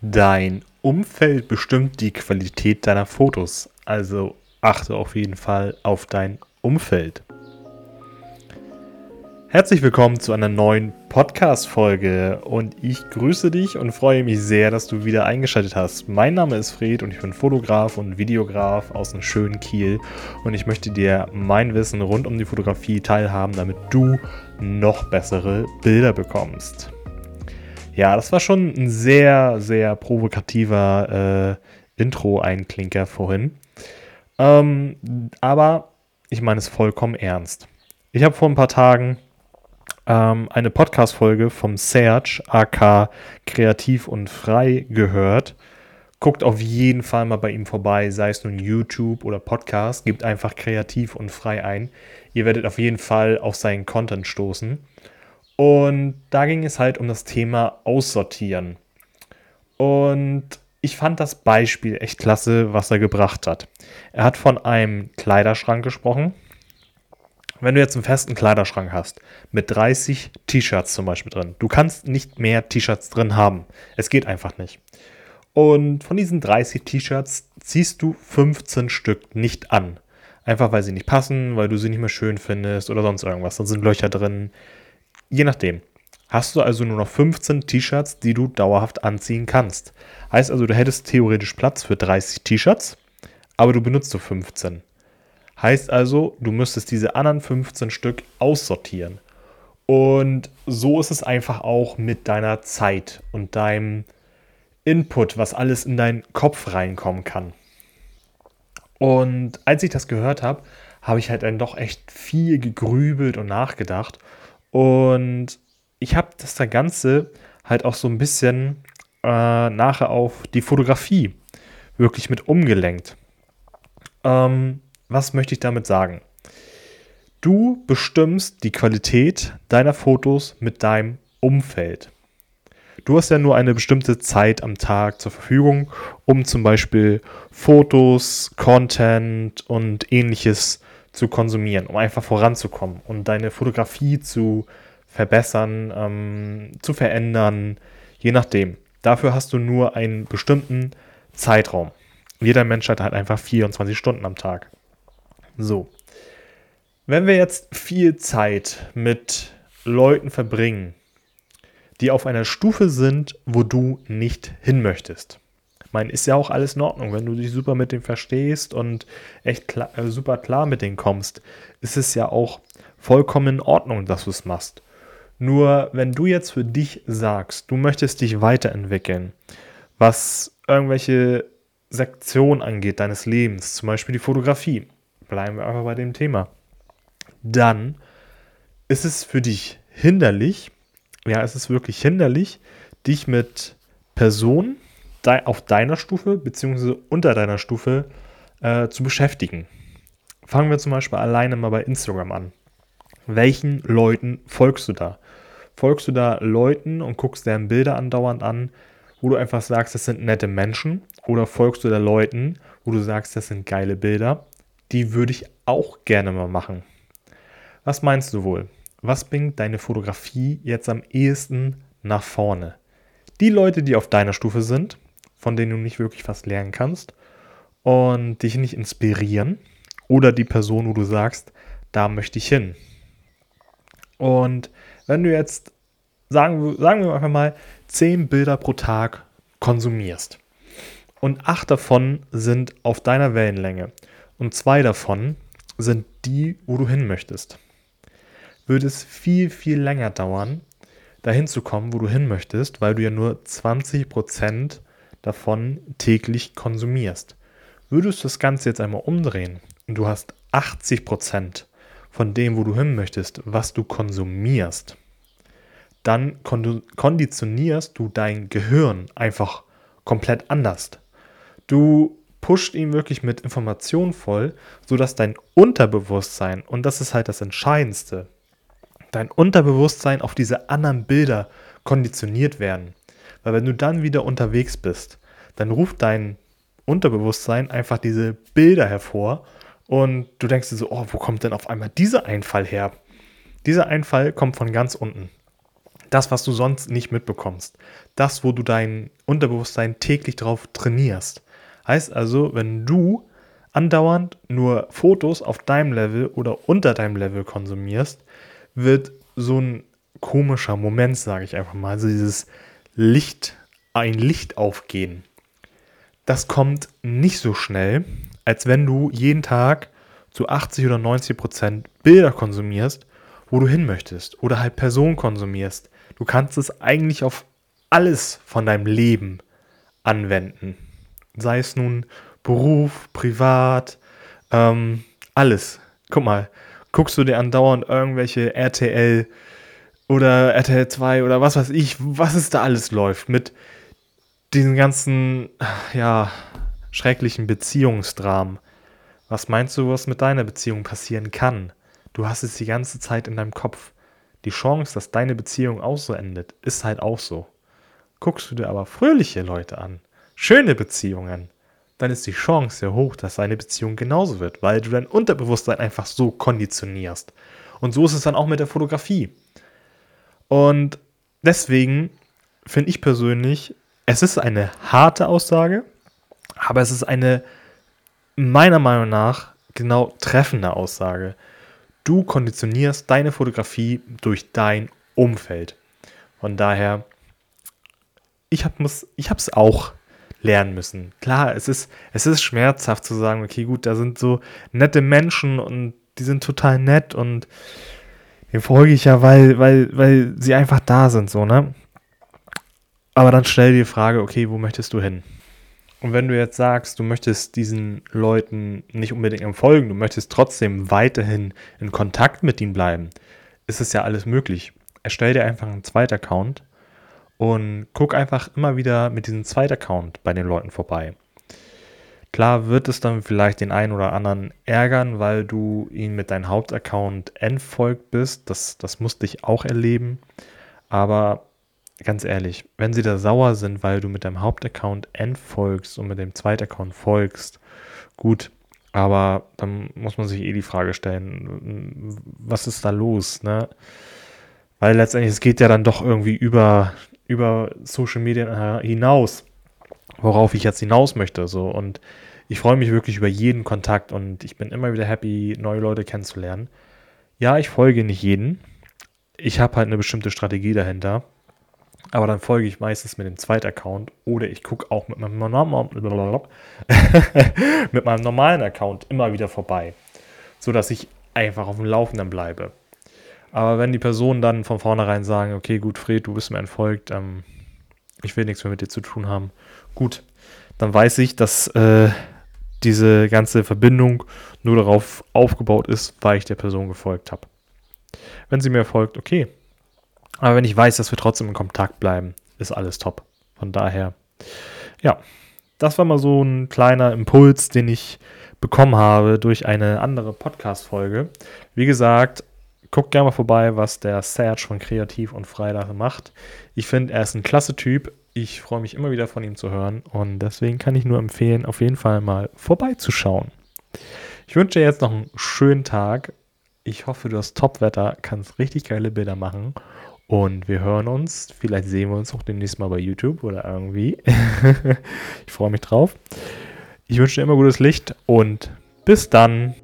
Dein Umfeld bestimmt die Qualität deiner Fotos, also achte auf jeden Fall auf dein Umfeld. Herzlich willkommen zu einer neuen Podcast-Folge und ich grüße dich und freue mich sehr, dass du wieder eingeschaltet hast. Mein Name ist Fred und ich bin Fotograf und Videograf aus dem schönen Kiel und ich möchte dir mein Wissen rund um die Fotografie teilhaben, damit du noch bessere Bilder bekommst. Ja, das war schon ein sehr, sehr provokativer äh, Intro-Einklinker vorhin. Ähm, aber ich meine es vollkommen ernst. Ich habe vor ein paar Tagen ähm, eine Podcast-Folge vom Serge, AK Kreativ und Frei, gehört. Guckt auf jeden Fall mal bei ihm vorbei, sei es nun YouTube oder Podcast. Gebt einfach kreativ und frei ein. Ihr werdet auf jeden Fall auf seinen Content stoßen. Und da ging es halt um das Thema Aussortieren. Und ich fand das Beispiel echt klasse, was er gebracht hat. Er hat von einem Kleiderschrank gesprochen. Wenn du jetzt einen festen Kleiderschrank hast, mit 30 T-Shirts zum Beispiel drin, du kannst nicht mehr T-Shirts drin haben. Es geht einfach nicht. Und von diesen 30 T-Shirts ziehst du 15 Stück nicht an. Einfach weil sie nicht passen, weil du sie nicht mehr schön findest oder sonst irgendwas. Dann sind Löcher drin, Je nachdem. Hast du also nur noch 15 T-Shirts, die du dauerhaft anziehen kannst. Heißt also, du hättest theoretisch Platz für 30 T-Shirts, aber du benutzt nur 15. Heißt also, du müsstest diese anderen 15 Stück aussortieren. Und so ist es einfach auch mit deiner Zeit und deinem Input, was alles in deinen Kopf reinkommen kann. Und als ich das gehört habe, habe ich halt dann doch echt viel gegrübelt und nachgedacht und ich habe das da Ganze halt auch so ein bisschen äh, nachher auf die Fotografie wirklich mit umgelenkt. Ähm, was möchte ich damit sagen? Du bestimmst die Qualität deiner Fotos mit deinem Umfeld. Du hast ja nur eine bestimmte Zeit am Tag zur Verfügung, um zum Beispiel Fotos, Content und ähnliches zu konsumieren, um einfach voranzukommen und deine Fotografie zu verbessern, ähm, zu verändern, je nachdem. Dafür hast du nur einen bestimmten Zeitraum. Jeder Mensch hat halt einfach 24 Stunden am Tag. So. Wenn wir jetzt viel Zeit mit Leuten verbringen, die auf einer Stufe sind, wo du nicht hin möchtest, meine, ist ja auch alles in Ordnung. Wenn du dich super mit dem verstehst und echt klar, äh, super klar mit denen kommst, ist es ja auch vollkommen in Ordnung, dass du es machst. Nur wenn du jetzt für dich sagst, du möchtest dich weiterentwickeln, was irgendwelche Sektionen angeht deines Lebens, zum Beispiel die Fotografie, bleiben wir einfach bei dem Thema, dann ist es für dich hinderlich, ja, es ist wirklich hinderlich, dich mit Personen de auf deiner Stufe bzw. unter deiner Stufe äh, zu beschäftigen. Fangen wir zum Beispiel alleine mal bei Instagram an. Welchen Leuten folgst du da? Folgst du da Leuten und guckst deren Bilder andauernd an, wo du einfach sagst, das sind nette Menschen? Oder folgst du da Leuten, wo du sagst, das sind geile Bilder? Die würde ich auch gerne mal machen. Was meinst du wohl? Was bringt deine Fotografie jetzt am ehesten nach vorne? Die Leute, die auf deiner Stufe sind, von denen du nicht wirklich was lernen kannst und dich nicht inspirieren oder die Person, wo du sagst, da möchte ich hin. Und wenn du jetzt, sagen, sagen wir einfach mal, 10 Bilder pro Tag konsumierst und 8 davon sind auf deiner Wellenlänge und 2 davon sind die, wo du hin möchtest, würde es viel, viel länger dauern, dahin zu kommen, wo du hin möchtest, weil du ja nur 20% davon täglich konsumierst. Würdest du das Ganze jetzt einmal umdrehen und du hast 80% von dem, wo du hin möchtest, was du konsumierst, dann konditionierst du dein Gehirn einfach komplett anders. Du pusht ihn wirklich mit Informationen voll, sodass dein Unterbewusstsein, und das ist halt das Entscheidendste, dein Unterbewusstsein auf diese anderen Bilder konditioniert werden. Weil wenn du dann wieder unterwegs bist, dann ruft dein Unterbewusstsein einfach diese Bilder hervor und du denkst dir so, oh, wo kommt denn auf einmal dieser Einfall her? Dieser Einfall kommt von ganz unten. Das, was du sonst nicht mitbekommst. Das, wo du dein Unterbewusstsein täglich drauf trainierst. Heißt also, wenn du andauernd nur Fotos auf deinem Level oder unter deinem Level konsumierst, wird so ein komischer Moment, sage ich einfach mal, also dieses Licht, ein Licht aufgehen. Das kommt nicht so schnell, als wenn du jeden Tag zu 80 oder 90 Prozent Bilder konsumierst, wo du hin möchtest oder halt Personen konsumierst. Du kannst es eigentlich auf alles von deinem Leben anwenden. Sei es nun Beruf, privat, ähm, alles. Guck mal, guckst du dir andauernd irgendwelche RTL oder RTL 2 oder was weiß ich, was es da alles läuft mit diesen ganzen, ja, schrecklichen Beziehungsdramen. Was meinst du, was mit deiner Beziehung passieren kann? Du hast es die ganze Zeit in deinem Kopf. Die Chance, dass deine Beziehung auch so endet, ist halt auch so. Guckst du dir aber fröhliche Leute an, schöne Beziehungen, dann ist die Chance sehr hoch, dass deine Beziehung genauso wird, weil du dein Unterbewusstsein einfach so konditionierst. Und so ist es dann auch mit der Fotografie. Und deswegen finde ich persönlich, es ist eine harte Aussage, aber es ist eine meiner Meinung nach genau treffende Aussage. Du konditionierst deine Fotografie durch dein Umfeld. Von daher, ich habe es auch lernen müssen. Klar, es ist, es ist schmerzhaft zu sagen, okay, gut, da sind so nette Menschen und die sind total nett und den folge ich ja, weil, weil, weil sie einfach da sind, so, ne? Aber dann stell dir die Frage, okay, wo möchtest du hin? Und wenn du jetzt sagst, du möchtest diesen Leuten nicht unbedingt entfolgen, du möchtest trotzdem weiterhin in Kontakt mit ihnen bleiben, ist es ja alles möglich. Erstell dir einfach einen zweiten Account und guck einfach immer wieder mit diesem zweiten Account bei den Leuten vorbei. Klar wird es dann vielleicht den einen oder anderen ärgern, weil du ihn mit deinem Hauptaccount entfolgt bist. Das, das musste ich auch erleben. Aber ganz ehrlich, wenn sie da sauer sind, weil du mit deinem Hauptaccount entfolgst und mit dem zweiten Account folgst, gut. Aber dann muss man sich eh die Frage stellen, was ist da los, ne? Weil letztendlich, es geht ja dann doch irgendwie über, über Social Media hinaus worauf ich jetzt hinaus möchte. So. Und ich freue mich wirklich über jeden Kontakt und ich bin immer wieder happy, neue Leute kennenzulernen. Ja, ich folge nicht jeden. Ich habe halt eine bestimmte Strategie dahinter. Aber dann folge ich meistens mit dem zweiten Account oder ich gucke auch mit meinem, mit meinem normalen Account immer wieder vorbei, sodass ich einfach auf dem Laufenden bleibe. Aber wenn die Personen dann von vornherein sagen, okay, gut, Fred, du bist mir entfolgt, ähm, ich will nichts mehr mit dir zu tun haben, gut, dann weiß ich, dass äh, diese ganze Verbindung nur darauf aufgebaut ist, weil ich der Person gefolgt habe. Wenn sie mir folgt, okay. Aber wenn ich weiß, dass wir trotzdem in Kontakt bleiben, ist alles top. Von daher, ja, das war mal so ein kleiner Impuls, den ich bekommen habe durch eine andere Podcast-Folge. Wie gesagt, guckt gerne mal vorbei, was der Serge von Kreativ und Freitag macht. Ich finde, er ist ein klasse Typ. Ich freue mich immer wieder von ihm zu hören und deswegen kann ich nur empfehlen, auf jeden Fall mal vorbeizuschauen. Ich wünsche dir jetzt noch einen schönen Tag. Ich hoffe, du hast Top-Wetter, kannst richtig geile Bilder machen und wir hören uns. Vielleicht sehen wir uns auch demnächst mal bei YouTube oder irgendwie. ich freue mich drauf. Ich wünsche dir immer gutes Licht und bis dann.